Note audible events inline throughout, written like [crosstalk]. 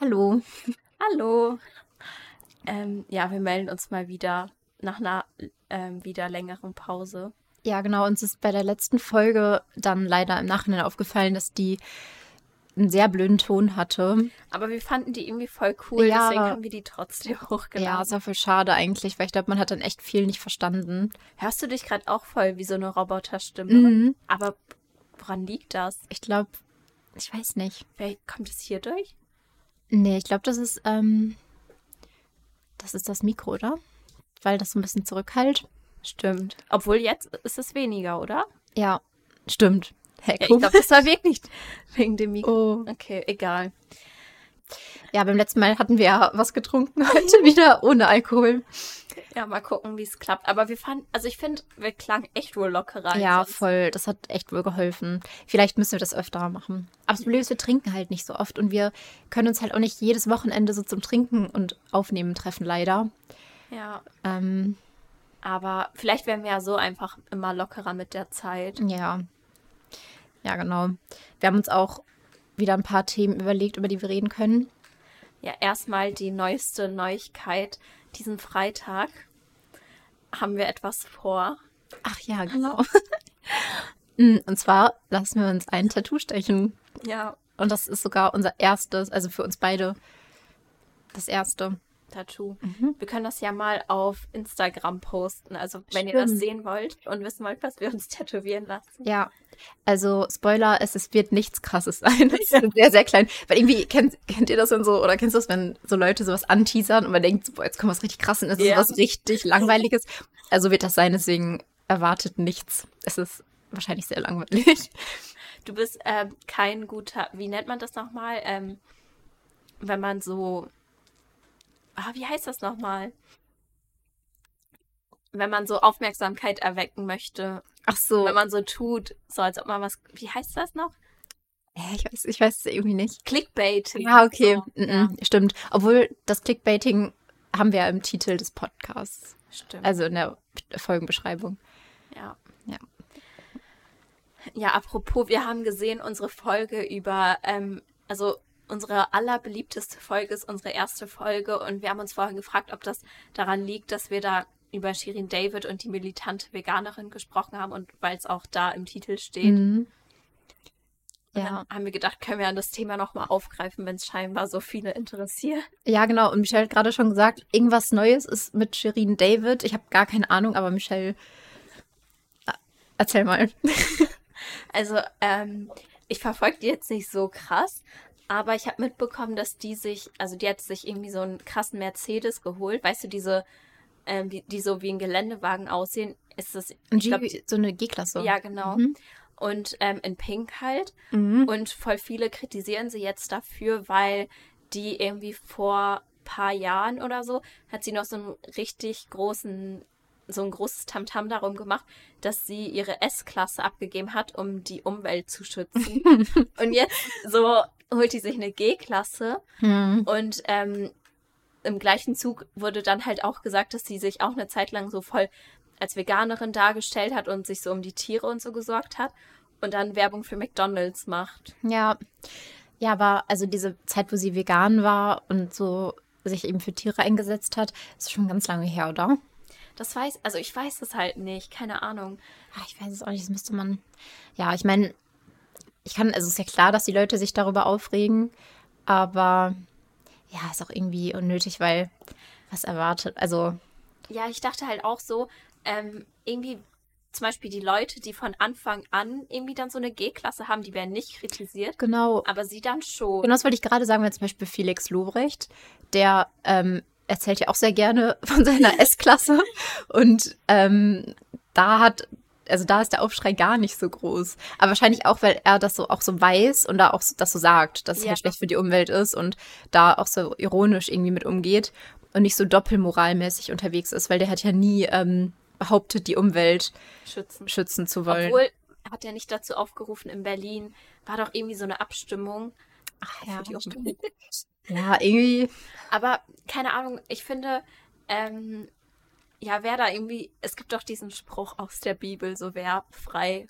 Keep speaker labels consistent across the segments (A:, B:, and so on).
A: Hallo.
B: Hallo. Ähm, ja, wir melden uns mal wieder nach einer ähm, wieder längeren Pause.
A: Ja, genau. Uns ist bei der letzten Folge dann leider im Nachhinein aufgefallen, dass die einen sehr blöden Ton hatte.
B: Aber wir fanden die irgendwie voll cool,
A: Ja,
B: deswegen haben wir die trotzdem [laughs] hochgeladen.
A: Ja, ist auch voll schade eigentlich, weil ich glaube, man hat dann echt viel nicht verstanden.
B: Hörst du dich gerade auch voll wie so eine Roboterstimme?
A: Mhm.
B: Aber woran liegt das?
A: Ich glaube, ich weiß nicht.
B: Vielleicht kommt es hier durch?
A: Nee, ich glaube, das ist, ähm, das ist das Mikro, oder? Weil das so ein bisschen zurückhält.
B: Stimmt. Obwohl jetzt ist es weniger, oder?
A: Ja, stimmt. Hey,
B: Ja, ich glaube, das war wirklich wegen dem Mikro.
A: oh.
B: Okay, egal.
A: Ja, beim letzten Mal hatten wir ja was getrunken, [laughs] heute wieder ohne Alkohol.
B: Ja, mal gucken, wie es klappt. Aber wir fanden, also ich finde, wir klangen echt wohl lockerer.
A: Ja, voll. Das hat echt wohl geholfen. Vielleicht müssen wir das öfter machen. Aber das Problem ist, wir trinken halt nicht so oft und wir können uns halt auch nicht jedes Wochenende so zum Trinken und Aufnehmen treffen, leider.
B: Ja,
A: Ähm,
B: aber vielleicht werden wir ja so einfach immer lockerer mit der Zeit.
A: ja. Ja, genau. Wir haben uns auch wieder ein paar Themen überlegt, über die wir reden können.
B: Ja, erstmal die neueste Neuigkeit. Diesen Freitag haben wir etwas vor.
A: Ach ja, genau. [laughs] Mm, und zwar lassen wir uns ein Tattoo stechen.
B: Ja,
A: Und das ist sogar unser erstes, also für uns beide das erste.
B: Tattoo.
A: Mhm.
B: Wir können das ja mal auf Instagram posten. Also, wenn ihr das
A: Stimmt.
B: sehen wollt und wissen wollt, was wir uns tätowieren lassen.
A: Ja, also Spoiler, es, es wird nichts krasses sein. [laughs] Es ist sehr, sehr klein. Weil irgendwie kennt, kennt ihr das denn so, oder kennst du das, wenn so Leute sowas anteasern und man denkt, so, boah, jetzt kommt was richtig krass und es
B: Ja.
A: ist was richtig Langweiliges. Also wird das sein, deswegen erwartet nichts. Es ist wahrscheinlich sehr langweilig.
B: Du bist ähm, kein guter, wie nennt man das nochmal? Ähm, wenn man so, ah, wie heißt das nochmal? Wenn man so Aufmerksamkeit erwecken möchte,
A: Ach so.
B: wenn man so tut, so als ob man was, wie heißt das noch?
A: Ich weiß, ich weiß es irgendwie nicht.
B: Clickbait.
A: Ja, okay.
B: So,
A: Mm,
B: ja,
A: mm, Stimmt. Obwohl das Clickbaiting haben wir ja im Titel des Podcasts.
B: stimmt.
A: Also in der Folgenbeschreibung.
B: Ja.
A: Ja.
B: Ja, apropos, wir haben gesehen, unsere Folge über, ähm, also unsere allerbeliebteste Folge ist unsere erste Folge und wir haben uns vorhin gefragt, ob das daran liegt, dass wir da über Shirin David und die militante Veganerin gesprochen haben und weil es auch da im Titel steht.
A: Mhm. Ja.
B: haben wir gedacht, können wir dann das Thema nochmal aufgreifen, wenn es scheinbar so viele interessiert.
A: Ja, genau. Und Michelle hat gerade schon gesagt, irgendwas Neues ist mit Shirin David. Ich habe gar keine Ahnung, aber Michelle, äh, erzähl mal. [laughs]
B: Also, ähm, ich verfolge die jetzt nicht so krass, aber ich habe mitbekommen, dass die sich, also die hat sich irgendwie so einen krassen Mercedes geholt. Weißt du, diese, ähm, die, die so wie ein Geländewagen aussehen, ist das,
A: Und
B: ich glaub,
A: G- so eine G-Klasse.
B: ja, genau.
A: Mhm.
B: Und ähm, in Pink halt.
A: Mhm.
B: Und voll viele kritisieren sie jetzt dafür, weil die irgendwie vor paar Jahren oder so hat sie noch so einen richtig großen, so ein großes Tamtam darum gemacht, dass sie ihre S-Klasse abgegeben hat, um die Umwelt zu schützen. [laughs] und jetzt so [laughs] holt die sich eine G-Klasse
A: Mhm.
B: und ähm, im gleichen Zug wurde dann halt auch gesagt, dass sie sich auch eine Zeit lang so voll als Veganerin dargestellt hat und sich so um die Tiere und so gesorgt hat und dann Werbung für McDonalds macht.
A: Ja. Ja, aber also diese Zeit, wo sie vegan war und so sich eben für Tiere eingesetzt hat, ist schon ganz lange her, oder?
B: Das weiß, also ich weiß es halt nicht, keine Ahnung.
A: Ach, ich weiß es auch nicht, das müsste man. Ja, ich meine, ich kann, also ist ja klar, dass die Leute sich darüber aufregen, aber ja, ist auch irgendwie unnötig, weil was erwartet, also
B: Ja, ich dachte halt auch so, ähm, irgendwie zum Beispiel die Leute, die von Anfang an irgendwie dann so eine G-Klasse haben, die werden nicht kritisiert,
A: genau,
B: aber sie dann schon.
A: Genau das wollte ich gerade sagen, wenn zum Beispiel Felix Lobrecht, der ähm, erzählt ja auch sehr gerne von seiner [laughs] S-Klasse und ähm, da hat, also da ist der Aufschrei gar nicht so groß. Aber wahrscheinlich auch, weil er das so auch so weiß und da auch so, das so sagt, dass es
B: Ja.
A: halt schlecht für die Umwelt ist und da auch so ironisch irgendwie mit umgeht und nicht so doppelmoralmäßig unterwegs ist, weil der hat ja nie ähm, behauptet, die Umwelt
B: schützen.
A: schützen zu wollen.
B: Obwohl, hat er nicht dazu aufgerufen, in Berlin war doch irgendwie so eine Abstimmung
A: Ach
B: für die
A: ja, irgendwie.
B: Aber keine Ahnung, ich finde, ähm, ja, wer da irgendwie, es gibt doch diesen Spruch aus der Bibel, so wer frei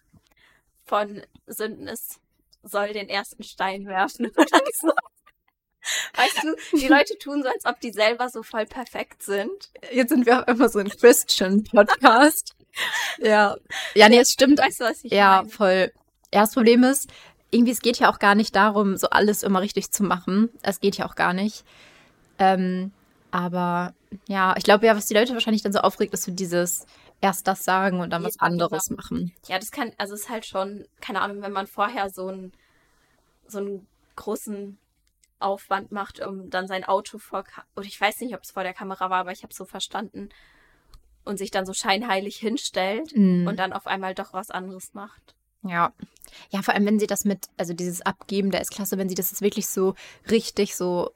B: von Sünden ist, soll den ersten Stein werfen. [laughs] Weißt du, die [laughs] Leute tun so, als ob die selber so voll perfekt sind.
A: Jetzt sind wir auf einmal so ein Christian-Podcast. ja. Ja, nee, es stimmt.
B: Weißt du, was ich
A: Ja,
B: meine?
A: voll. Ja, das Problem ist, irgendwie, es geht ja auch gar nicht darum, so alles immer richtig zu machen. Es geht ja auch gar nicht. Ähm, aber ja, ich glaube ja, was die Leute wahrscheinlich dann so aufregt, ist so dieses erst das sagen und dann was
B: Ja,
A: anderes
B: genau.
A: machen.
B: Ja, das kann, also es ist halt schon, keine Ahnung, wenn man vorher so einen so einen großen Aufwand macht, um dann sein Auto vor, oder ich weiß nicht, ob es vor der Kamera war, aber ich habe so verstanden und sich dann so scheinheilig hinstellt
A: Mhm.
B: und dann auf einmal doch was anderes macht.
A: Ja. Ja, vor allem, wenn sie das mit, also dieses Abgeben der S-Klasse, wenn sie das jetzt wirklich so richtig so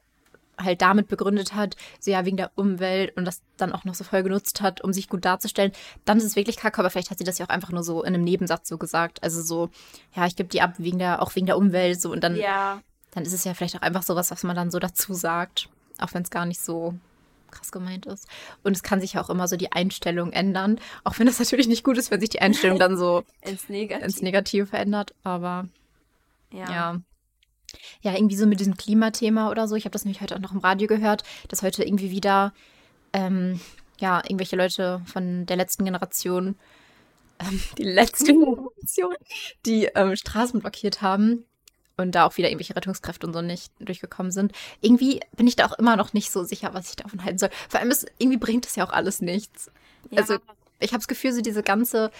A: halt damit begründet hat, so ja, wegen der Umwelt und das dann auch noch so voll genutzt hat, um sich gut darzustellen, dann ist es wirklich kacke, aber vielleicht hat sie das ja auch einfach nur so in einem Nebensatz so gesagt. Also so, ja, ich gebe die ab wegen der, auch wegen der Umwelt, so und dann,
B: Ja,
A: dann ist es ja vielleicht auch einfach sowas, was man dann so dazu sagt, auch wenn es gar nicht so krass gemeint ist. Und es kann sich ja auch immer so die Einstellung ändern, auch wenn das natürlich nicht gut ist, wenn sich die Einstellung dann so [laughs]
B: ins Negative.
A: ins Negative verändert, aber
B: ja.
A: ja. Ja, irgendwie so mit diesem Klimathema oder so. Ich habe das nämlich heute auch noch im Radio gehört, dass heute irgendwie wieder ähm, ja, irgendwelche Leute von der letzten Generation, ähm, [laughs] die letzte Generation, die ähm, Straßen blockiert haben und da auch wieder irgendwelche Rettungskräfte und so nicht durchgekommen sind. Irgendwie bin ich da auch immer noch nicht so sicher, was ich davon halten soll. Vor allem ist, irgendwie bringt das ja auch alles nichts.
B: Ja.
A: Also ich habe das Gefühl, so diese ganze,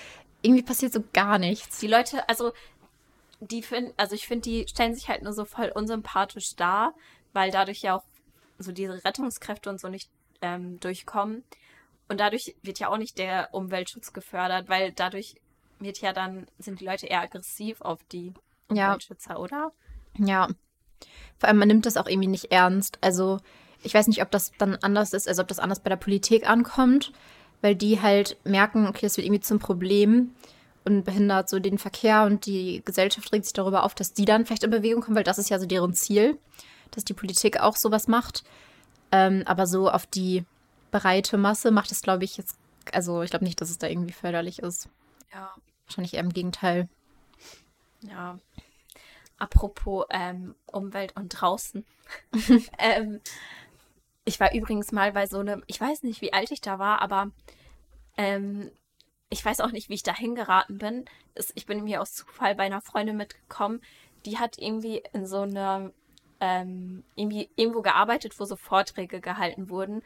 A: irgendwie passiert so gar nichts.
B: Die Leute, also die finden, also ich finde, die stellen sich halt nur so voll unsympathisch dar, weil dadurch ja auch so diese Rettungskräfte und so nicht ähm, durchkommen. Und dadurch wird ja auch nicht der Umweltschutz gefördert, weil dadurch wird ja dann, sind die Leute eher aggressiv auf die
A: Ja.
B: Umweltschützer, oder?
A: Ja. Vor allem, man nimmt das auch irgendwie nicht ernst. Also, ich weiß nicht, ob das dann anders ist, also ob das anders bei der Politik ankommt, weil die halt merken, okay, das wird irgendwie zum Problem und behindert so den Verkehr und die Gesellschaft regt sich darüber auf, dass die dann vielleicht in Bewegung kommen, weil das ist ja so deren Ziel, dass die Politik auch sowas macht. Ähm, aber so auf die breite Masse macht es, glaube ich, jetzt, also ich glaube nicht, dass es da irgendwie förderlich ist.
B: Ja.
A: Wahrscheinlich eher im Gegenteil.
B: Ja. Apropos ähm, Umwelt und draußen. [laughs] ähm, ich war übrigens mal bei so einem, ich weiß nicht, wie alt ich da war, aber ähm, ich weiß auch nicht, wie ich da hingeraten bin. Ich bin mir aus Zufall bei einer Freundin mitgekommen, die hat irgendwie in so einer, ähm, irgendwie irgendwo gearbeitet, wo so Vorträge gehalten wurden.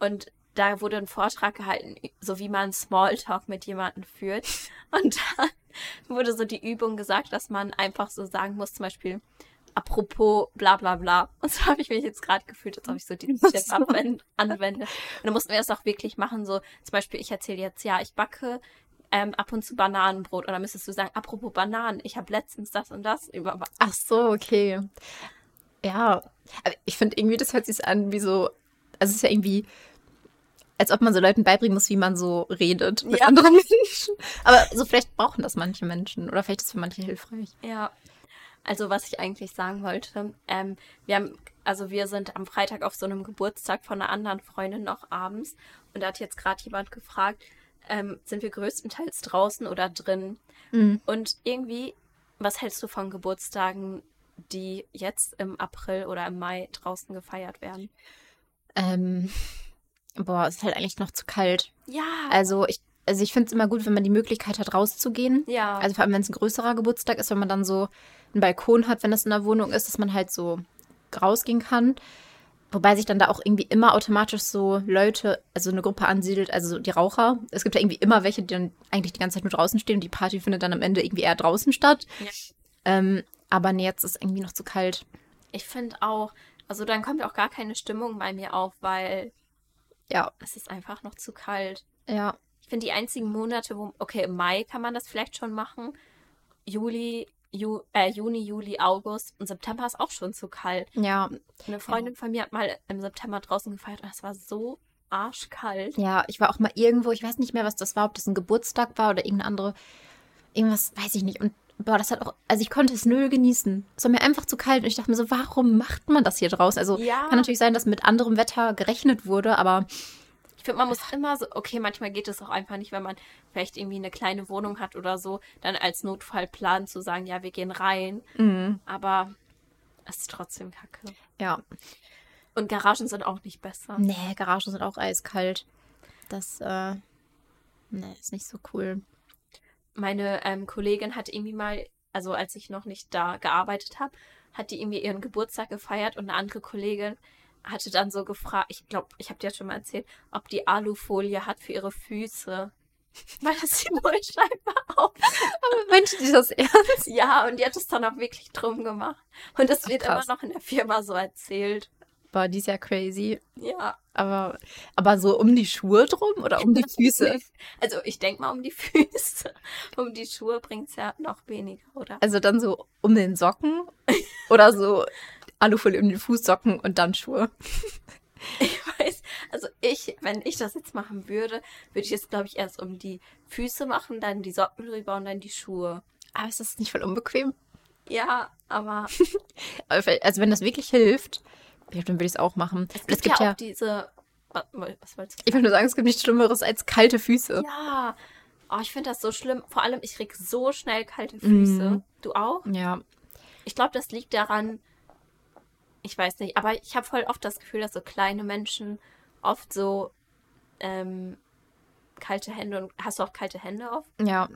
B: Und da wurde ein Vortrag gehalten, so wie man Smalltalk mit jemandem führt. [laughs] Und da [laughs] wurde so die Übung gesagt, dass man einfach so sagen muss, zum Beispiel, apropos bla bla bla. Und so habe ich mich jetzt gerade gefühlt, als ob ich so diesen Tipp anwende. Und dann mussten wir das auch wirklich machen, so zum Beispiel, ich erzähle jetzt, ja, ich backe ähm, ab und zu Bananenbrot. Und dann müsstest du sagen, apropos Bananen, ich habe letztens das und das über
A: Ach so, okay. Ja, aber ich finde irgendwie, das hört sich an wie so, also es ist ja irgendwie, als ob man so Leuten beibringen muss, wie man so redet mit
B: Ja.
A: anderen Menschen. Aber so vielleicht brauchen das manche Menschen oder vielleicht ist es für manche hilfreich.
B: Ja. Also was ich eigentlich sagen wollte, ähm, wir haben, also wir sind am Freitag auf so einem Geburtstag von einer anderen Freundin noch abends und da hat jetzt gerade jemand gefragt, ähm, sind wir größtenteils draußen oder drin?
A: Mhm.
B: Und irgendwie, was hältst du von Geburtstagen, die jetzt im April oder im Mai draußen gefeiert werden?
A: Ähm, boah, es ist halt eigentlich noch zu kalt.
B: Ja.
A: Also ich, also ich finde es immer gut, wenn man die Möglichkeit hat, rauszugehen.
B: ja.
A: Also vor allem, wenn es ein größerer Geburtstag ist, wenn man dann so einen Balkon hat, wenn das in der Wohnung ist, dass man halt so rausgehen kann. Wobei sich dann da auch irgendwie immer automatisch so Leute, also eine Gruppe ansiedelt, also die Raucher. Es gibt ja irgendwie immer welche, die dann eigentlich die ganze Zeit nur draußen stehen und die Party findet dann am Ende irgendwie eher draußen statt.
B: Ja.
A: Ähm, aber nee, jetzt ist irgendwie noch zu kalt.
B: ich finde auch, also dann kommt auch gar keine Stimmung bei mir auf, weil
A: Ja,
B: es ist einfach noch zu kalt.
A: ja.
B: Ich finde die einzigen Monate, wo, okay, im Mai kann man das vielleicht schon machen. Juli, Ju, äh, Juni, Juli, August und September ist auch schon zu kalt.
A: Ja,
B: Eine Freundin von mir hat mal im September draußen gefeiert und es war so arschkalt.
A: ja, ich war auch mal irgendwo, ich weiß nicht mehr, was das war, ob das ein Geburtstag war oder irgendeine andere, irgendwas, weiß ich nicht. Und boah, das hat auch, also ich konnte es null genießen. Es war mir einfach zu kalt und ich dachte mir so, warum macht man das hier draußen? Also
B: Ja.
A: kann natürlich sein, dass mit anderem Wetter gerechnet wurde, aber
B: Ich finde, man muss immer so, okay, manchmal geht es auch einfach nicht, wenn man vielleicht irgendwie eine kleine Wohnung hat oder so, dann als Notfallplan zu sagen, ja, wir gehen rein.
A: mm,
B: Aber Es ist trotzdem kacke.
A: Ja.
B: Und Garagen sind auch nicht besser.
A: Nee, Garagen sind auch eiskalt. Das, äh, nee, ist nicht so cool.
B: Meine ähm, Kollegin hat irgendwie mal, also als ich noch nicht da gearbeitet habe, hat die irgendwie ihren Geburtstag gefeiert und eine andere Kollegin hatte dann so gefragt, ich glaube, ich habe dir ja schon mal erzählt, ob die Alufolie hat für ihre Füße. [laughs] Weil das sieht wohl scheinbar aus.
A: Aber Mensch, die das ernst?
B: Ja, und die hat es dann auch wirklich drum gemacht. Und das
A: Ach,
B: wird
A: krass.
B: immer noch in der Firma so erzählt.
A: Boah, die ist ja crazy.
B: Ja.
A: Aber, aber so um die Schuhe drum oder um die [laughs] Füße?
B: Also ich denke mal um die [laughs] Füße. Um die Schuhe bringt es ja noch weniger, oder?
A: Also dann so um den Socken oder so Alufolie um den Fußsocken und dann Schuhe. [laughs]
B: Ich weiß, also ich, wenn ich das jetzt machen würde, würde ich es, glaube ich, erst um die Füße machen, dann die Socken drüber und dann die Schuhe.
A: Aber ist das nicht voll unbequem?
B: Ja, aber [laughs]
A: Also wenn das wirklich hilft, ja, dann würde ich es auch machen.
B: es
A: Und
B: gibt, ja, auch diese. Was, was wolltest du
A: ich will nur sagen, es gibt nichts Schlimmeres als kalte Füße.
B: Ja. Oh, ich finde das so schlimm. Vor allem, ich krieg so schnell kalte Füße.
A: Mhm.
B: Du auch?
A: Ja.
B: Ich glaube, das liegt daran, ich weiß nicht, aber ich habe voll oft das Gefühl, dass so kleine Menschen oft so ähm, kalte Hände und hast du auch kalte Hände oft?
A: Ja.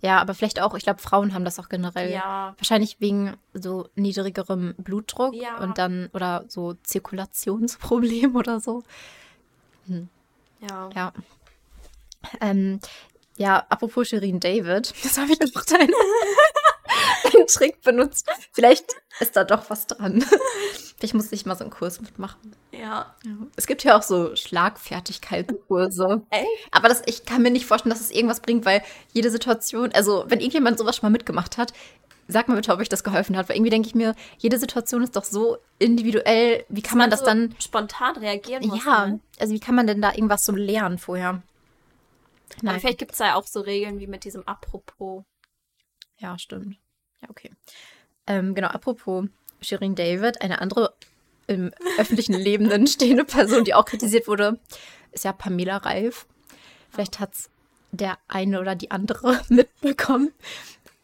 A: Ja, aber vielleicht auch, ich glaube, Frauen haben das auch generell.
B: Ja.
A: Wahrscheinlich wegen so niedrigerem Blutdruck
B: Ja.
A: und dann oder so Zirkulationsproblem oder so.
B: Ja.
A: Ja. Ähm, ja, apropos Shirin David, [laughs] das habe ich noch [laughs] deinen [laughs] einen Trick benutzt. Vielleicht ist da doch was dran. [laughs] Vielleicht muss ich mal so einen Kurs mitmachen.
B: Ja.
A: Es gibt ja auch so Schlagfertigkeitskurse.
B: Echt?
A: Aber das, ich kann mir nicht vorstellen, dass es irgendwas bringt, weil jede Situation, also wenn irgendjemand sowas schon mal mitgemacht hat, sag mal bitte, ob euch das geholfen hat. Weil irgendwie denke ich mir, jede Situation ist doch so individuell. Wie kann man das
B: so
A: dann.
B: spontan reagieren.
A: Ja,
B: Ne?
A: also wie kann man denn da irgendwas so lernen vorher?
B: Aber vielleicht gibt es da ja auch so Regeln wie mit diesem Apropos.
A: Ja, stimmt. Ja, okay. Ähm, genau, apropos Shirin David, eine andere im öffentlichen [laughs] Leben stehende Person, die auch kritisiert wurde, ist ja Pamela Reif. Vielleicht hat es der eine oder die andere [laughs] mitbekommen.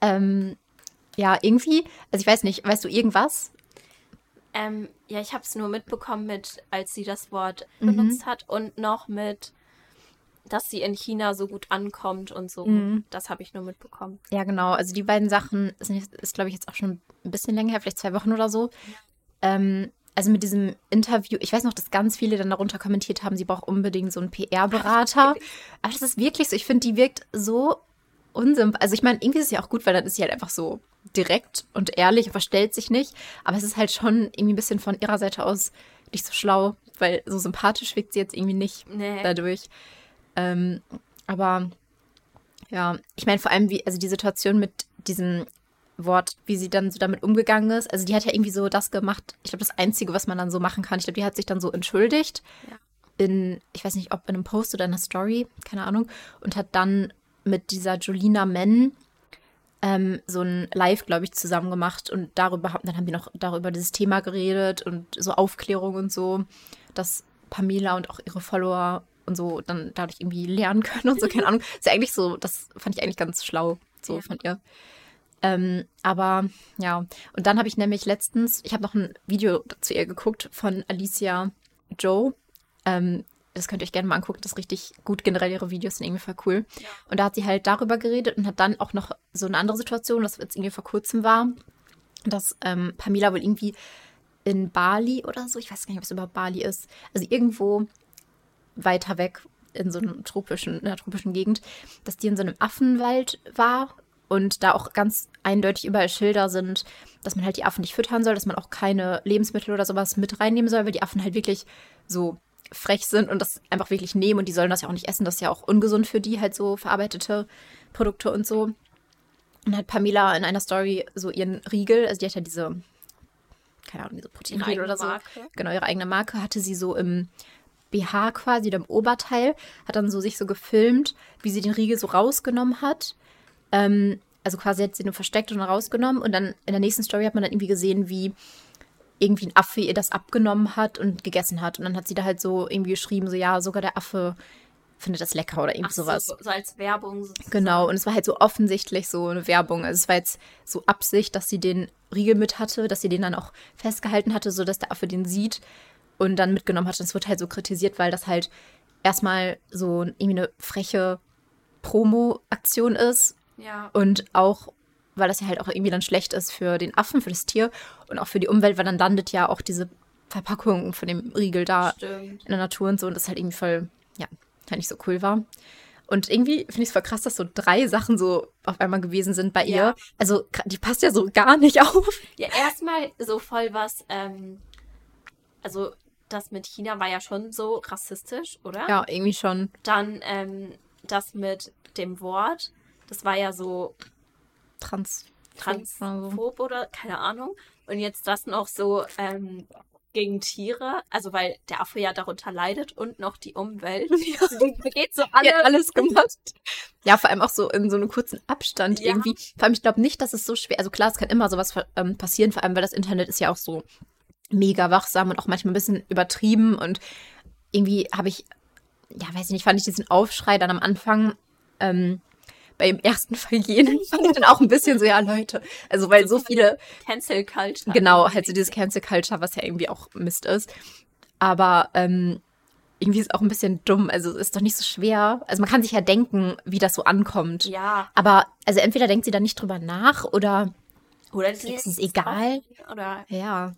A: Ähm, ja, irgendwie, also ich weiß nicht, weißt du irgendwas?
B: Ähm, ja, ich habe es nur mitbekommen mit, als sie das Wort
A: Mhm.
B: benutzt hat und noch mit, dass sie in China so gut ankommt und so.
A: Mhm.
B: Das habe ich nur mitbekommen.
A: Ja, genau. Also die beiden Sachen sind, jetzt- ist, glaube ich, jetzt auch schon ein bisschen länger her, vielleicht zwei Wochen oder so. Ähm, also mit diesem Interview, ich weiß noch, dass ganz viele dann darunter kommentiert haben, sie braucht unbedingt so einen PR-Berater. [laughs] Aber das ist wirklich so. Ich finde, die wirkt so unsympathisch. Also ich meine, irgendwie ist es ja auch gut, weil dann ist sie halt einfach so direkt und ehrlich und verstellt sich nicht. Aber es ist halt schon irgendwie ein bisschen von ihrer Seite aus nicht so schlau, weil so sympathisch wirkt sie jetzt irgendwie nicht
B: Nee.
A: dadurch. Ähm, aber ja, ich meine vor allem, wie, also die Situation mit diesem Wort, wie sie dann so damit umgegangen ist. Also die hat ja irgendwie so das gemacht, ich glaube, das Einzige, was man dann so machen kann. Ich glaube, die hat sich dann so entschuldigt.
B: Ja.
A: In, ich weiß nicht, ob in einem Post oder in einer Story, keine Ahnung, und hat dann mit dieser Julina Men ähm, so ein Live, glaube ich, zusammen gemacht und darüber haben, dann haben die noch darüber dieses Thema geredet und so Aufklärung und so, dass Pamela und auch ihre Follower und so dann dadurch irgendwie lernen können und so, keine Ahnung. Ist ja eigentlich so, das fand ich eigentlich ganz schlau, so
B: Ja.
A: von ihr. Ähm, aber ja, und dann habe ich nämlich letztens, ich habe noch ein Video zu ihr geguckt von Alicia Joe. Ähm, das könnt ihr euch gerne mal angucken, das ist richtig gut. Generell ihre Videos sind irgendwie voll cool.
B: Ja.
A: Und da hat sie halt darüber geredet und hat dann auch noch so eine andere Situation, das jetzt irgendwie vor kurzem war, dass ähm, Pamela wohl irgendwie in Bali oder so, ich weiß gar nicht, ob es überhaupt Bali ist, also irgendwo weiter weg in so einem tropischen, in einer tropischen Gegend, dass die in so einem Affenwald war und da auch ganz eindeutig überall Schilder sind, dass man halt die Affen nicht füttern soll, dass man auch keine Lebensmittel oder sowas mit reinnehmen soll, weil die Affen halt wirklich so frech sind und das einfach wirklich nehmen und die sollen das ja auch nicht essen, das ist ja auch ungesund für die, halt so verarbeitete Produkte und so. Und hat Pamela in einer Story so ihren Riegel, also die hat ja diese, keine Ahnung, diese Proteinriegel oder so
B: Marke.
A: genau, ihre eigene Marke, hatte sie so im BH quasi oder im Oberteil, hat dann so sich so gefilmt, wie sie den Riegel so rausgenommen hat. Ähm, also quasi hat sie nur versteckt und rausgenommen und dann in der nächsten Story hat man dann irgendwie gesehen, wie irgendwie ein Affe ihr das abgenommen hat und gegessen hat. Und dann hat sie da halt so irgendwie geschrieben, so ja, sogar der Affe finde das lecker oder irgendwie
B: Ach so,
A: sowas.
B: so als Werbung. sozusagen.
A: Genau, und es war halt so offensichtlich so eine Werbung. Also es war jetzt so Absicht, dass sie den Riegel mit hatte, dass sie den dann auch festgehalten hatte, sodass der Affe den sieht und dann mitgenommen hat. Und es wird halt so kritisiert, weil das halt erstmal so irgendwie eine freche Promo-Aktion ist
B: Ja.
A: und auch, weil das ja halt auch irgendwie dann schlecht ist für den Affen, für das Tier und auch für die Umwelt, weil dann landet ja auch diese Verpackung von dem Riegel da
B: Stimmt.
A: in der Natur und so und das halt irgendwie voll, ja, halt nicht so cool war. Und irgendwie finde ich es voll krass, dass so drei Sachen so auf einmal gewesen sind bei ihr.
B: Ja.
A: Also gra- die passt ja so gar nicht [laughs] auf.
B: Ja, erstmal so voll was, ähm, also das mit China war ja schon so rassistisch, oder?
A: Ja, irgendwie schon.
B: Dann ähm, das mit dem Wort, das war ja so
A: Trans.
B: transphob oder keine Ahnung. Und jetzt das noch so ähm, gegen Tiere, also weil der Affe ja darunter leidet und noch die Umwelt. [laughs] Also die begeht so alle.
A: Ja, alles gemacht. Ja, vor allem auch so in so einem kurzen Abstand
B: Ja.
A: irgendwie. Vor allem, ich glaube nicht, dass es so schwer, also klar, es kann immer sowas ähm, passieren, vor allem, weil das Internet ist ja auch so mega wachsam und auch manchmal ein bisschen übertrieben und irgendwie habe ich, ja, weiß ich nicht, fand ich diesen Aufschrei dann am Anfang ähm, beim ersten [laughs] Vergehen, fand ich dann auch ein bisschen so, ja, Leute, also weil so viele,
B: Cancel Culture.
A: genau, halt so dieses Cancel Culture, was ja irgendwie auch Mist ist, aber ähm, irgendwie ist auch ein bisschen dumm, also es ist doch nicht so schwer, also man kann sich ja denken, wie das so ankommt,
B: Ja.
A: aber also entweder denkt sie da nicht drüber nach oder,
B: Oder
A: Ist es egal?
B: Oder
A: ja,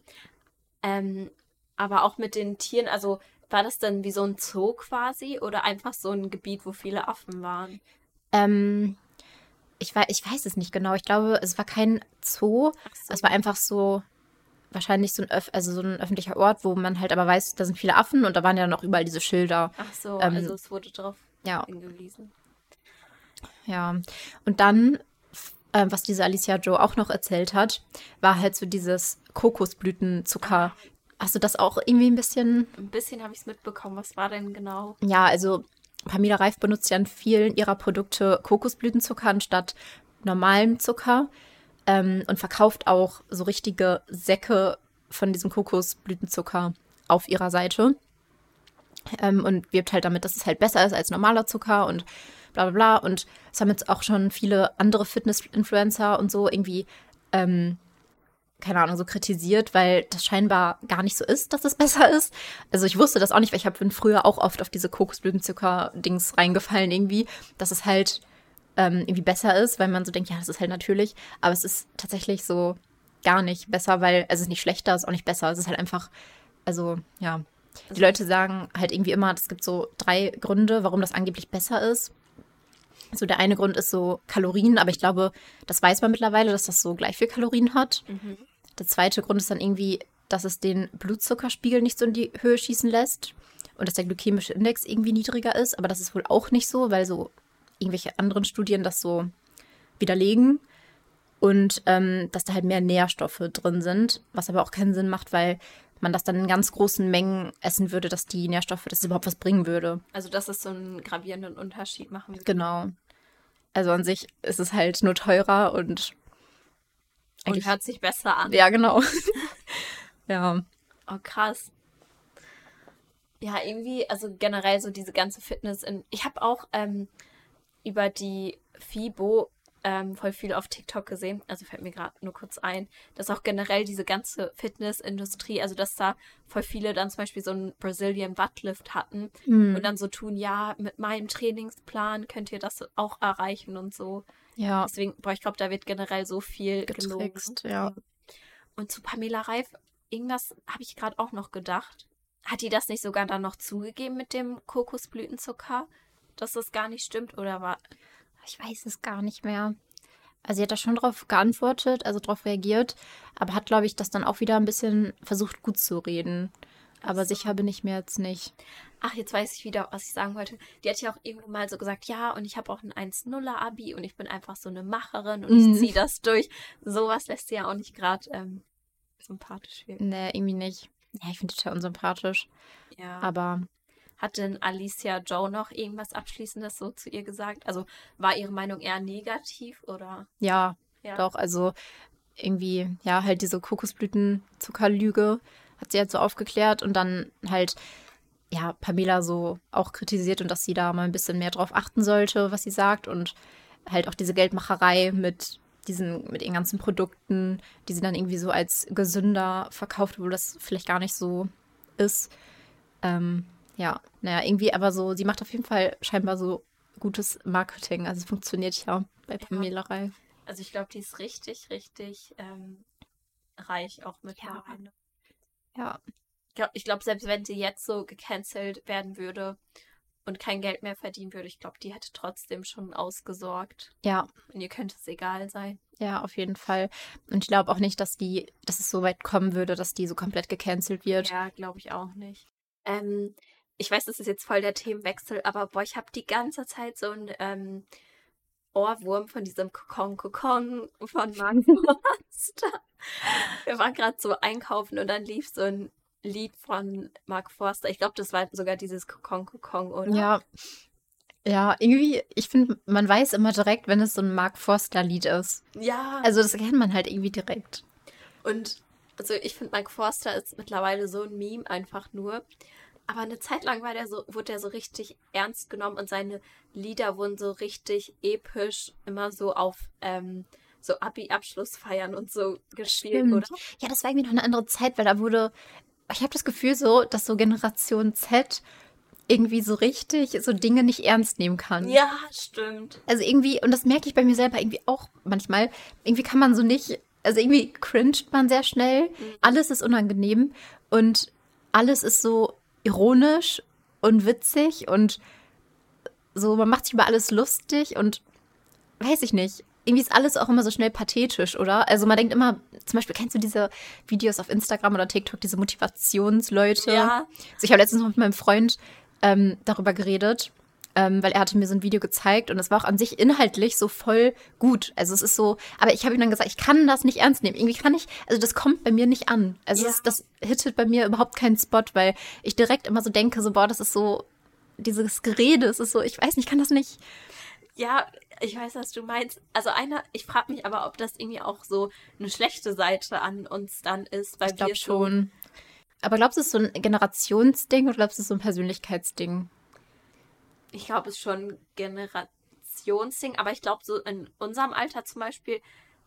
B: Ähm, aber auch mit den Tieren, also war das dann wie so ein Zoo quasi oder einfach so ein Gebiet, wo viele Affen waren?
A: Ähm, ich, weiß, ich weiß es nicht genau. Ich glaube, es war kein Zoo.
B: So.
A: Es war einfach so, wahrscheinlich so ein, Öff also so ein öffentlicher Ort, wo man halt aber weiß, da sind viele Affen und da waren ja noch überall diese Schilder.
B: Ach so,
A: ähm,
B: also es wurde drauf
A: Ja,
B: hingewiesen.
A: ja. Und dann, f- äh, was diese Alicia Joe auch noch erzählt hat, war halt so dieses Kokosblütenzucker. Hast du das auch irgendwie ein bisschen
B: Ein bisschen habe ich es mitbekommen. Was war denn genau?
A: Ja, also Pamela Reif benutzt ja in vielen ihrer Produkte Kokosblütenzucker anstatt normalem Zucker ähm, und verkauft auch so richtige Säcke von diesem Kokosblütenzucker auf ihrer Seite. Ähm, und wirbt halt damit, dass es halt besser ist als normaler Zucker und bla bla bla. Und es haben jetzt auch schon viele andere Fitness-Influencer und so irgendwie, ähm, keine Ahnung, so kritisiert, weil das scheinbar gar nicht so ist, dass es [laughs] besser ist. Also ich wusste das auch nicht, weil ich bin früher auch oft auf diese Kokosblütenzucker-Dings reingefallen irgendwie, dass es halt ähm, irgendwie besser ist, weil man so denkt, ja, das ist halt natürlich. Aber es ist tatsächlich so gar nicht besser, weil also es ist nicht schlechter, es ist auch nicht besser. Es ist halt einfach, also ja. Die Leute sagen halt irgendwie immer, es gibt so drei Gründe, warum das angeblich besser ist. So der eine Grund ist so Kalorien, aber ich glaube, das weiß man mittlerweile, dass das so gleich viel Kalorien hat.
B: Mhm.
A: Der zweite Grund ist dann irgendwie, dass es den Blutzuckerspiegel nicht so in die Höhe schießen lässt und dass der glykämische Index irgendwie niedriger ist. Aber das ist wohl auch nicht so, weil so irgendwelche anderen Studien das so widerlegen. Und ähm, dass da halt mehr Nährstoffe drin sind, was aber auch keinen Sinn macht, weil man das dann in ganz großen Mengen essen würde, dass die Nährstoffe, dass es überhaupt was bringen würde.
B: Also, dass es so einen gravierenden Unterschied machen würde.
A: Genau. Also an sich ist es halt nur teurer und
B: Und hört sich besser an.
A: Ja, genau. [laughs] ja.
B: Oh, krass. Ja, irgendwie, also generell so diese ganze Fitness. In, ich habe auch ähm, über die FIBO ähm, voll viel auf TikTok gesehen. Also fällt mir gerade nur kurz ein, dass auch generell diese ganze Fitnessindustrie, also dass da voll viele dann zum Beispiel so einen Brazilian Buttlift hatten
A: Hm.
B: und dann so tun, ja, mit meinem Trainingsplan könnt ihr das auch erreichen und so.
A: Ja.
B: Deswegen, boah, ich glaube, da wird generell so viel gelogen.
A: Getrickst, ja.
B: Und zu Pamela Reif, irgendwas habe ich gerade auch noch gedacht. Hat die das nicht sogar dann noch zugegeben mit dem Kokosblütenzucker? Dass das gar nicht stimmt oder war.
A: Ich weiß es gar nicht mehr. Also sie hat da schon drauf geantwortet, also drauf reagiert, aber hat, glaube ich, das dann auch wieder ein bisschen versucht gut zu reden. Aber
B: so.
A: sicher bin ich mir jetzt nicht.
B: Ach, jetzt weiß ich wieder, was ich sagen wollte. Die hat ja auch irgendwo mal so gesagt, ja, und ich habe auch ein 1-0er-Abi und ich bin einfach so eine Macherin und
A: Mhm.
B: ich ziehe das durch. Sowas lässt sie ja auch nicht gerade ähm, sympathisch wirken.
A: Nee, irgendwie nicht. Ja, ich finde total unsympathisch.
B: Ja.
A: Aber
B: Hat denn Alicia Joe noch irgendwas Abschließendes so zu ihr gesagt? Also war ihre Meinung eher negativ oder?
A: ja,
B: Ja.
A: doch, also irgendwie, ja, halt diese Kokosblütenzuckerlüge hat sie halt so aufgeklärt und dann halt, ja, Pamela so auch kritisiert und dass sie da mal ein bisschen mehr drauf achten sollte, was sie sagt und halt auch diese Geldmacherei mit diesen, mit ihren ganzen Produkten, die sie dann irgendwie so als gesünder verkauft, wo das vielleicht gar nicht so ist. Ähm, ja, naja, irgendwie aber so, sie macht auf jeden Fall scheinbar so gutes Marketing. Also es funktioniert ja bei Pamela Reif.
B: Also ich glaube, die ist richtig, richtig ähm, reich auch mittlerweile.
A: Ja.
B: Ja. Ich glaube, selbst wenn sie jetzt so gecancelt werden würde und kein Geld mehr verdienen würde, ich glaube, die hätte trotzdem schon ausgesorgt.
A: Ja.
B: Und ihr könnte es egal sein.
A: Ja, auf jeden Fall. Und ich glaube auch nicht, dass die, dass es so weit kommen würde, dass die so komplett gecancelt wird.
B: Ja, glaube ich auch nicht. Ähm, ich weiß, das ist jetzt voll der Themenwechsel, aber boah, ich habe die ganze Zeit so ein ähm, Ohrwurm von diesem Kokon Kokon von [laughs] Mark Forster. Wir waren gerade so einkaufen und dann lief so ein Lied von Mark Forster. Ich glaube, das war sogar dieses Kokon Kokon, oder?
A: Ja. Ja, irgendwie, ich finde, man weiß immer direkt, wenn es so ein Mark Forster-Lied ist.
B: Ja.
A: Also das kennt man halt irgendwie direkt.
B: Und also ich finde, Mark Forster ist mittlerweile so ein Meme einfach nur. Aber eine Zeit lang war der so, wurde er so richtig ernst genommen und seine Lieder wurden so richtig episch, immer so auf ähm, so Abi-Abschlussfeiern und so gespielt, oder?
A: Ja, das war irgendwie noch eine andere Zeit, weil da wurde, ich habe das Gefühl so, dass so Generation Z irgendwie so richtig so Dinge nicht ernst nehmen kann.
B: Ja, stimmt.
A: Also irgendwie, und das merke ich bei mir selber irgendwie auch manchmal, irgendwie kann man so nicht, also irgendwie cringed man sehr schnell, alles ist unangenehm und alles ist so ironisch und witzig und so, man macht sich über alles lustig und weiß ich nicht. Irgendwie ist alles auch immer so schnell pathetisch, oder? Also man denkt immer, zum Beispiel, kennst du diese Videos auf Instagram oder TikTok, diese Motivationsleute?
B: Ja.
A: Also ich habe letztens noch mit meinem Freund ähm, darüber geredet, ähm, weil er hatte mir so ein Video gezeigt und es war auch an sich inhaltlich so voll gut. Also es ist so, aber ich habe ihm dann gesagt, ich kann das nicht ernst nehmen. Irgendwie kann ich, also das kommt bei mir nicht an. Also
B: Ja.
A: das, das hittet bei mir überhaupt keinen Spot, weil ich direkt immer so denke, so boah, das ist so dieses Gerede, es ist so, ich weiß nicht, ich kann das nicht.
B: Ja, ich weiß, was du meinst. Also einer, ich frage mich aber, ob das irgendwie auch so eine schlechte Seite an uns dann ist, weil
A: Ich glaube
B: wir
A: schon. Aber glaubst du, es ist so ein Generationsding oder glaubst du, es ist so ein Persönlichkeitsding?
B: Ich glaube, es ist schon ein Generationsding, aber ich glaube, so in unserem Alter zum Beispiel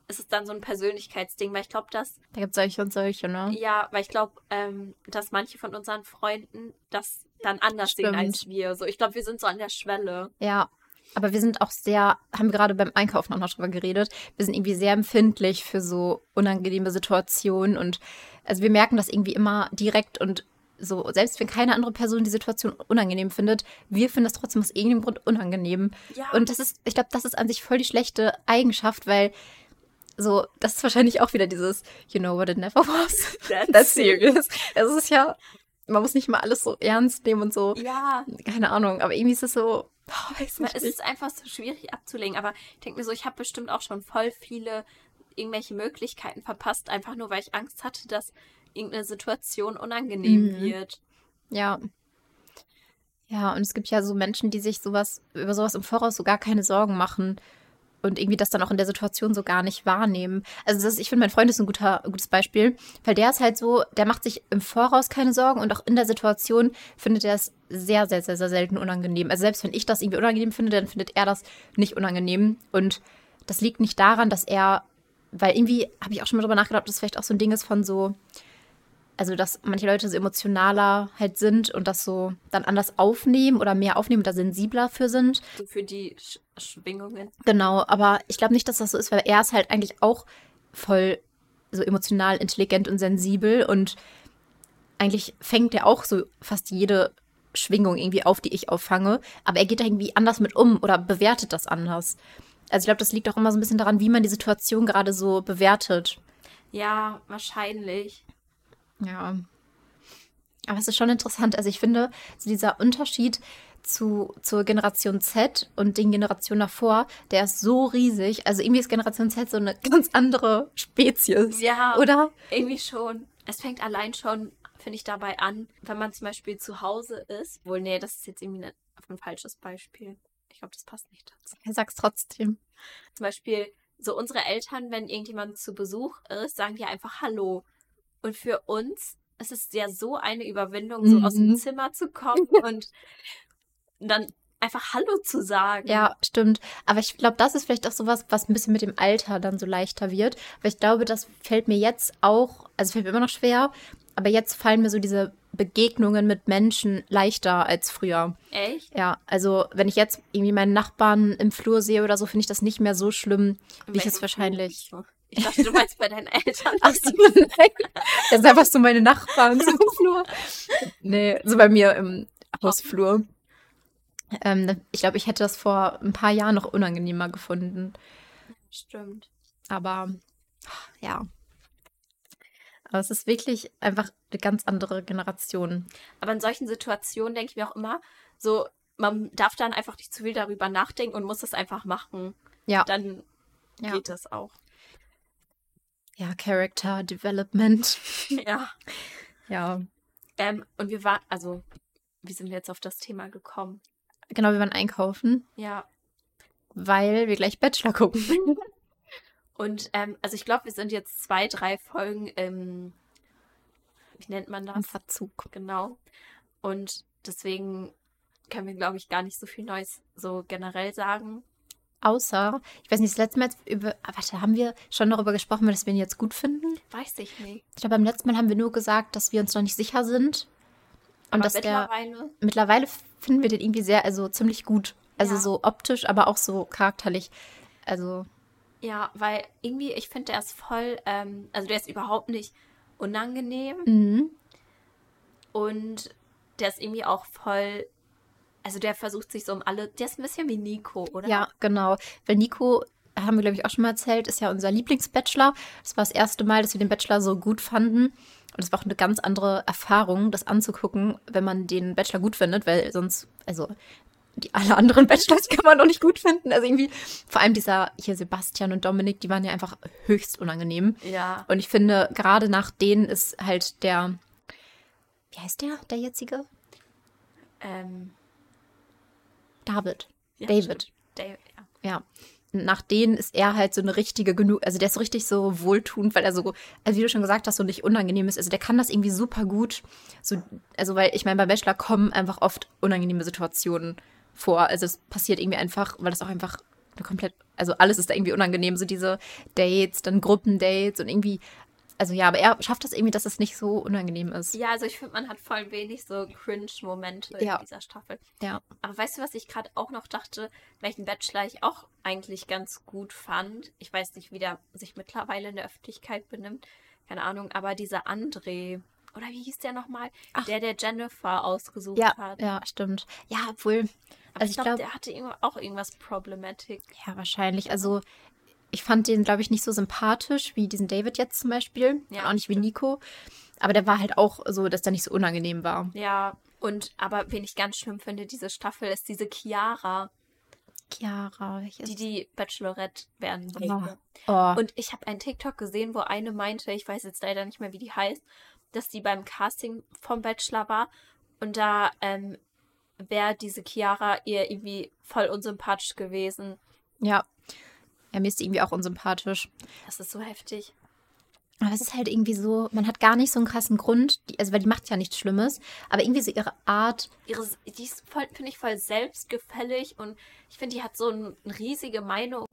B: ist es dann so ein Persönlichkeitsding, weil ich glaube, dass,
A: Da gibt es solche und solche, ne?
B: ja, weil ich glaube, ähm, dass manche von unseren Freunden das dann anders sehen
A: Stimmt.
B: als wir. So, ich glaube, wir sind so an der Schwelle.
A: Ja, aber wir sind auch sehr, haben wir gerade beim Einkaufen auch noch drüber geredet, wir sind irgendwie sehr empfindlich für so unangenehme Situationen und also wir merken das irgendwie immer direkt und so, selbst wenn keine andere Person die Situation unangenehm findet, wir finden das trotzdem aus irgendeinem Grund unangenehm.
B: Ja.
A: Und das ist, ich glaube, das ist an sich voll die schlechte Eigenschaft, weil so, das ist wahrscheinlich auch wieder dieses, you know what it never was. That's serious. Es ist ja, man muss nicht mal alles so ernst nehmen und so,
B: Ja,
A: keine Ahnung, aber irgendwie ist es so, oh, weiß nicht.
B: es ist einfach so schwierig abzulegen, aber ich denke mir so, ich habe bestimmt auch schon voll viele irgendwelche Möglichkeiten verpasst, einfach nur weil ich Angst hatte, dass irgendeine Situation unangenehm
A: Mhm.
B: wird.
A: Ja. Ja, und es gibt ja so Menschen, die sich sowas, über sowas im Voraus so gar keine Sorgen machen und irgendwie das dann auch in der Situation so gar nicht wahrnehmen. Also das, ich finde, mein Freund ist ein guter, gutes Beispiel, weil der ist halt so, der macht sich im Voraus keine Sorgen und auch in der Situation findet er es sehr, sehr, sehr, sehr selten unangenehm. Also selbst wenn ich das irgendwie unangenehm finde, dann findet er das nicht unangenehm. Und das liegt nicht daran, dass er, weil irgendwie habe ich auch schon mal drüber nachgedacht, ob das vielleicht auch so ein Ding ist von so, also dass manche Leute so emotionaler halt sind und das so dann anders aufnehmen oder mehr aufnehmen da sensibler für sind.
B: So für die Sch Schwingungen.
A: Genau, aber ich glaube nicht, dass das so ist, weil er ist halt eigentlich auch voll so emotional intelligent und sensibel und eigentlich fängt er auch so fast jede Schwingung irgendwie auf, die ich auffange, aber er geht da irgendwie anders mit um oder bewertet das anders. Also ich glaube, das liegt auch immer so ein bisschen daran, wie man die Situation gerade so bewertet.
B: Ja, wahrscheinlich.
A: Ja. Aber es ist schon interessant. Also ich finde, so dieser Unterschied zu, zur Generation Z und den Generationen davor, der ist so riesig. Also irgendwie ist Generation Z so eine ganz andere Spezies.
B: Ja,
A: Oder?
B: irgendwie schon. Es fängt allein schon, finde ich, dabei an, wenn man zum Beispiel zu Hause ist. Wohl, nee, das ist jetzt irgendwie ein, ein falsches Beispiel. Ich glaube, das passt nicht dazu.
A: Er sagt's trotzdem.
B: Zum Beispiel, so unsere Eltern, wenn irgendjemand zu Besuch ist, sagen die einfach Hallo. Und für uns es ist ja so eine Überwindung, so aus dem
A: Mhm.
B: Zimmer zu kommen [laughs] und dann einfach Hallo zu sagen.
A: Ja, stimmt. Aber ich glaube, das ist vielleicht auch sowas, was ein bisschen mit dem Alter dann so leichter wird. Weil ich glaube, das fällt mir jetzt auch, also fällt mir immer noch schwer, aber jetzt fallen mir so diese Begegnungen mit Menschen leichter als früher.
B: Echt?
A: Ja, also wenn ich jetzt irgendwie meinen Nachbarn im Flur sehe oder so, finde ich das nicht mehr so schlimm, wie ich es wahrscheinlich.
B: Flur? Ich dachte, du meinst bei deinen Eltern.
A: Ach so, nein. Das sind einfach so meine Nachbarn so im Flur. Nee, so bei mir im Hausflur. Ähm, ich glaube, ich hätte das vor ein paar Jahren noch unangenehmer gefunden.
B: Stimmt.
A: Aber ja. Aber es ist wirklich einfach eine ganz andere Generation.
B: Aber in solchen Situationen denke ich mir auch immer, so, man darf dann einfach nicht zu viel darüber nachdenken und muss es einfach machen.
A: Ja.
B: Dann
A: Ja.
B: geht das auch.
A: Ja, Character Development. [laughs]
B: Ja.
A: Ja.
B: Ähm, und wir waren, also, wie sind wir jetzt auf das Thema gekommen?
A: Genau, wir waren einkaufen,
B: Ja.
A: weil wir gleich Bachelor gucken. [laughs]
B: Und, ähm, also ich glaube, wir sind jetzt zwei, drei Folgen im, wie nennt man
A: Im
B: das?
A: Verzug.
B: Genau. Und deswegen können wir, glaube ich, gar nicht so viel Neues so generell sagen.
A: Außer, ich weiß nicht, das letzte Mal über. Ah, warte, haben wir schon darüber gesprochen, dass wir ihn jetzt gut finden?
B: Weiß ich nicht.
A: Ich glaube, beim letzten Mal haben wir nur gesagt, dass wir uns noch nicht sicher sind. Und
B: Aber
A: dass der.
B: mittlerweile,
A: Mittlerweile finden wir den irgendwie sehr, also ziemlich gut. Also
B: Ja.
A: so optisch, aber auch so charakterlich. Also,
B: ja, weil irgendwie, ich finde, der ist voll, ähm, also der ist überhaupt nicht unangenehm
A: mhm.
B: und der ist irgendwie auch voll, also der versucht sich so um alle, der ist ein bisschen wie Nico, oder?
A: Ja, genau. Weil Nico, haben wir, glaube ich, auch schon mal erzählt, ist ja unser Lieblingsbachelor. Das war das erste Mal, dass wir den Bachelor so gut fanden. Und es war auch eine ganz andere Erfahrung, das anzugucken, wenn man den Bachelor gut findet, weil sonst, also die alle anderen [laughs] Bachelors kann man noch nicht gut finden. Also irgendwie, vor allem dieser hier Sebastian und Dominik, die waren ja einfach höchst unangenehm.
B: Ja.
A: Und ich finde, gerade nach denen ist halt der, wie heißt der, der jetzige?
B: Ähm,
A: David.
B: ja,
A: David.
B: stimmt. David, ja.
A: Ja. Nach denen ist er halt so eine richtige genug, also der ist so richtig so wohltuend, weil er so, also wie du schon gesagt hast, so nicht unangenehm ist. Also der kann das irgendwie super gut. So, also weil ich meine, bei Bachelor kommen einfach oft unangenehme Situationen vor. Also es passiert irgendwie einfach, weil das auch einfach komplett, also alles ist da irgendwie unangenehm. So diese Dates, dann Gruppendates und irgendwie, also ja, aber er schafft das irgendwie, dass es nicht so unangenehm ist.
B: Ja, also ich finde, man hat voll wenig so Cringe-Momente in
A: Ja.
B: dieser Staffel.
A: Ja.
B: Aber weißt du, was ich gerade auch noch dachte, welchen Bachelor ich auch eigentlich ganz gut fand? Ich weiß nicht, wie der sich mittlerweile in der Öffentlichkeit benimmt. Keine Ahnung, aber dieser André, oder wie hieß der nochmal?
A: Ach.
B: Der, der Jennifer ausgesucht
A: Ja,
B: hat.
A: ja, stimmt. Ja, obwohl,
B: Aber
A: also
B: ich glaube,
A: glaub-
B: der hatte auch irgendwas Problematic.
A: Ja, wahrscheinlich. Also, ich fand den, glaube ich, nicht so sympathisch wie diesen David jetzt zum Beispiel.
B: Ja,
A: auch nicht wie. Nico. Aber der war halt auch so, dass der nicht so unangenehm war.
B: Ja, und aber wen ich ganz schlimm finde, diese Staffel, ist diese Chiara,
A: Chiara, welches?
B: die die Bachelorette werden
A: Oh.
B: wollte.
A: oh,
B: Und ich habe einen TikTok gesehen, wo eine meinte, ich weiß jetzt leider nicht mehr, wie die heißt, dass die beim Casting vom Bachelor war und da ähm, wäre diese Chiara ihr irgendwie voll unsympathisch gewesen.
A: ja. Ja, mir ist die irgendwie auch unsympathisch.
B: Das ist so heftig.
A: Aber es ist halt irgendwie so, man hat gar nicht so einen krassen Grund, die, also weil die macht ja nichts Schlimmes, aber irgendwie so ihre Art,
B: Ihre, die ist voll, finde ich, voll selbstgefällig und ich finde, die hat so ein- eine riesige Meinung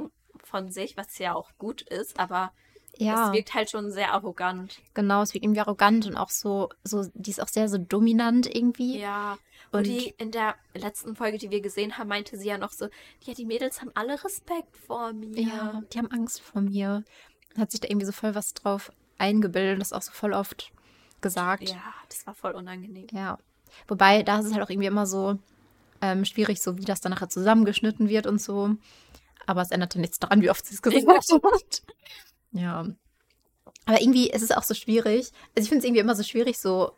B: von sich, was ja auch gut ist, aber
A: ja,
B: es wirkt halt schon sehr arrogant.
A: genau, es wirkt irgendwie arrogant und auch so, so, die ist auch sehr so dominant irgendwie.
B: Ja.
A: Und-
B: Und die in der letzten Folge, die wir gesehen haben, meinte sie ja noch so, ja, die Mädels haben alle Respekt vor mir.
A: Ja, die haben Angst vor mir. Hat sich da irgendwie so voll was drauf eingebildet und das auch so voll oft gesagt.
B: Ja, das war voll unangenehm.
A: Ja. Wobei, da ist es halt auch irgendwie immer so ähm, schwierig, so wie das dann nachher zusammengeschnitten wird und so. Aber es ändert ja nichts daran, wie oft sie es gesagt hat. Ja. Aber irgendwie ist es auch so schwierig. Also ich finde es irgendwie immer so schwierig, so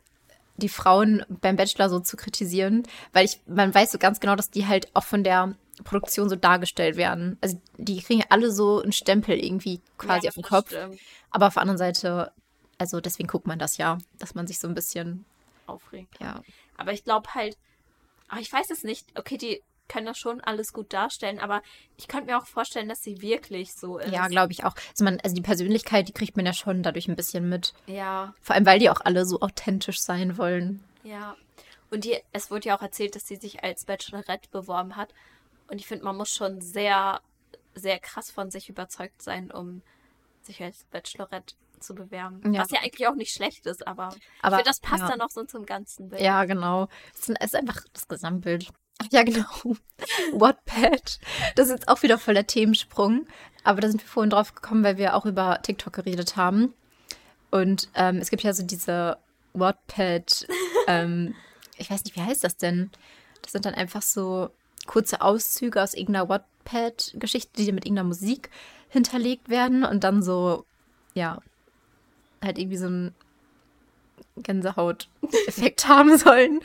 A: die Frauen beim Bachelor so zu kritisieren, weil ich, man weiß so ganz genau, dass die halt auch von der Produktion so dargestellt werden. Also die kriegen ja alle so einen Stempel irgendwie quasi
B: ja,
A: auf den Kopf.
B: stimmt.
A: Aber auf der anderen Seite, also deswegen guckt man das ja, dass man sich so ein bisschen,
B: Aufregend.
A: ja.
B: Aber ich glaube halt, aber ich weiß es nicht. Okay, die können das schon alles gut darstellen, aber ich könnte mir auch vorstellen, dass sie wirklich so ist.
A: Ja, glaube ich auch. Also, man, also die Persönlichkeit, die kriegt man ja schon dadurch ein bisschen mit.
B: Ja,
A: Vor allem, weil die auch alle so authentisch sein wollen.
B: ja. Und die, es wurde ja auch erzählt, dass sie sich als Bachelorette beworben hat. Und ich finde, man muss schon sehr, sehr krass von sich überzeugt sein, um sich als Bachelorette zu bewerben.
A: Ja.
B: Was ja eigentlich auch nicht schlecht ist, aber, ich
A: Aber,
B: finde, das passt
A: ja.
B: dann auch so zum ganzen Bild.
A: Ja, genau. Es ist einfach das Gesamtbild. [laughs] Ja, genau. Wattpad. Das ist jetzt auch wieder voll der Themensprung. Aber da sind wir vorhin drauf gekommen, weil wir auch über TikTok geredet haben. Und ähm, es gibt ja so diese Wattpad, [laughs] ähm, ich weiß nicht, wie heißt das denn? Das sind dann einfach so kurze Auszüge aus irgendeiner Wattpad-Geschichte, die mit irgendeiner Musik hinterlegt werden und dann so, ja, halt irgendwie so ein Gänsehaut-Effekt [laughs] haben sollen.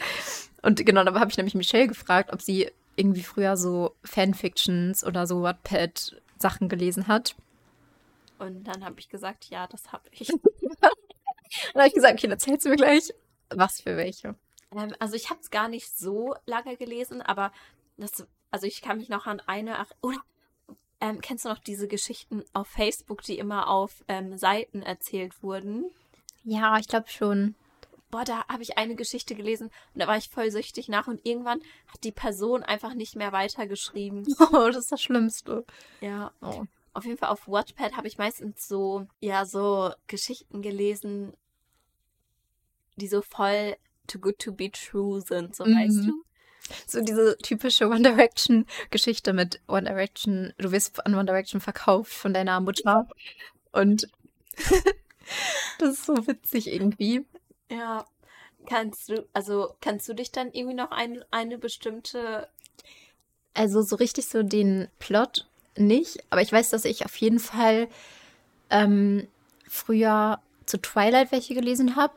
A: Und genau, da habe ich nämlich Michelle gefragt, ob sie irgendwie früher so Fanfictions oder so Wattpad-Sachen gelesen hat.
B: Und dann habe ich gesagt, ja, das habe ich.
A: Und [laughs] dann habe ich gesagt, okay, dann erzählst du mir gleich, was für welche.
B: Ähm, also ich habe es gar nicht so lange gelesen, aber das, also ich kann mich noch an eine, oder ähm, kennst du noch diese Geschichten auf Facebook, die immer auf ähm, Seiten erzählt wurden?
A: Ja, ich glaube schon.
B: Boah, da habe ich eine Geschichte gelesen und da war ich voll süchtig nach und irgendwann hat die Person einfach nicht mehr weitergeschrieben. [laughs]
A: Oh, das ist das Schlimmste.
B: Ja,
A: Oh.
B: auf jeden Fall auf Wattpad habe ich meistens so, ja, so Geschichten gelesen, die so voll too good to be true sind, so
A: Mhm.
B: weißt du?
A: So diese typische One Direction-Geschichte mit One Direction. Du wirst an One Direction verkauft von deiner Mutter. Und [laughs] das ist so witzig irgendwie.
B: Ja. Kannst du, also kannst du dich dann irgendwie noch ein, eine bestimmte.
A: Also so richtig so den Plot nicht, aber ich weiß, dass ich auf jeden Fall ähm, früher zu Twilight welche gelesen habe.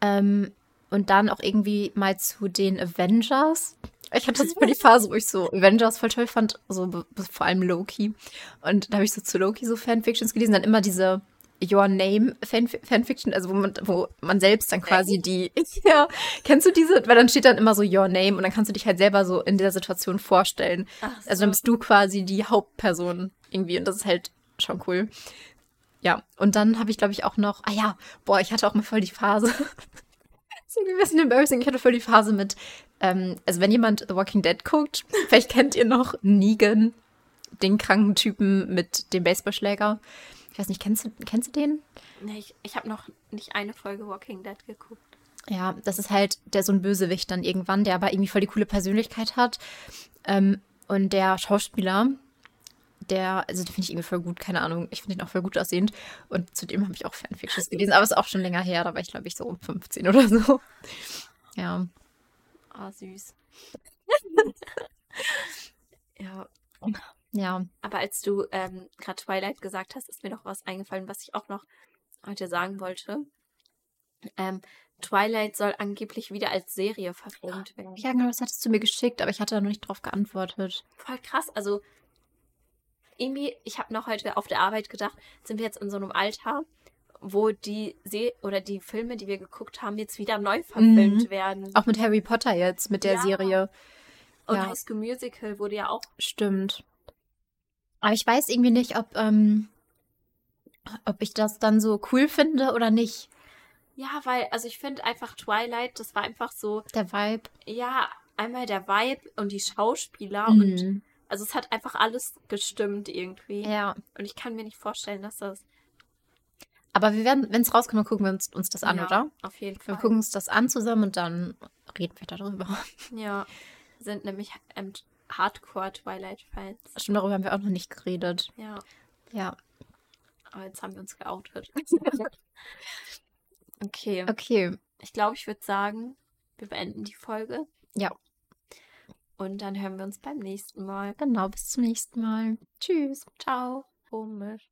A: Ähm, und dann auch irgendwie mal zu den Avengers. Ich hatte so voll die Phase, wo ich so Avengers voll toll fand, so vor allem Loki. Und da habe ich so zu Loki so Fanfictions gelesen, dann immer diese Your Name Fan Fanfiction, also wo man, wo man selbst dann quasi die, [laughs] ja, kennst du diese? Weil dann steht dann immer so Your Name und dann kannst du dich halt selber so in der Situation vorstellen.
B: Ach
A: Also dann bist du quasi die Hauptperson irgendwie und das ist halt schon cool. Ja, und dann habe ich, glaube ich, auch noch, ah ja, boah, ich hatte auch mal voll die Phase. das ist irgendwie ein bisschen embarrassing. Ich hatte voll die Phase mit, ähm, also wenn jemand The Walking Dead guckt, [laughs] vielleicht kennt ihr noch Negan, den kranken Typen mit dem Baseballschläger. Ich weiß nicht, kennst du, kennst du den?
B: Nee, ich ich habe noch nicht eine Folge Walking Dead geguckt.
A: Ja, das ist halt der so ein Bösewicht dann irgendwann, der aber irgendwie voll die coole Persönlichkeit hat. Ähm, und der Schauspieler, der, also den finde ich irgendwie voll gut, keine Ahnung, ich finde ihn auch voll gut aussehend. Und zudem habe ich auch Fanfictions gelesen, aber ist auch schon länger her, da war ich, glaube ich, so um 15 oder so. Ja.
B: Ah, süß. [laughs] ja,
A: Ja.
B: aber als du ähm, gerade Twilight gesagt hast, ist mir noch was eingefallen, was ich auch noch heute sagen wollte. Ähm, Twilight soll angeblich wieder als Serie verfilmt werden.
A: Ja, genau, das hattest du mir geschickt, aber ich hatte da noch nicht drauf geantwortet.
B: Voll krass. Also, irgendwie, ich habe noch heute auf der Arbeit gedacht, sind wir jetzt in so einem Alter, wo die Se oder die Filme, die wir geguckt haben, jetzt wieder neu verfilmt
A: Mhm.
B: werden.
A: Auch mit Harry Potter jetzt, mit der
B: Ja.
A: Serie.
B: Und
A: ja.
B: High School Musical wurde ja auch.
A: Stimmt. Aber ich weiß irgendwie nicht, ob, ähm, ob ich das dann so cool finde oder nicht.
B: Ja, weil, also ich finde einfach Twilight, das war einfach so,
A: Der Vibe.
B: ja, einmal der Vibe und die Schauspieler und
A: Mhm.
B: also es hat einfach alles gestimmt irgendwie.
A: Ja.
B: Und ich kann mir nicht vorstellen, dass das.
A: Aber wir werden, wenn es rauskommt, gucken wir uns, uns das an,
B: ja,
A: oder?
B: Auf jeden
A: Wir
B: Fall.
A: gucken uns das an zusammen und dann reden wir darüber.
B: Ja, sind nämlich ähm, Hardcore Twilight-Fans.
A: Stimmt, darüber haben wir auch noch nicht geredet.
B: Ja,
A: Ja.
B: aber jetzt haben wir uns geoutet. [laughs] okay,
A: Okay.
B: ich glaube, ich würde sagen, wir beenden die Folge.
A: Ja.
B: Und dann hören wir uns beim nächsten Mal.
A: Genau, bis zum nächsten Mal. Tschüss.
B: Ciao. Komisch.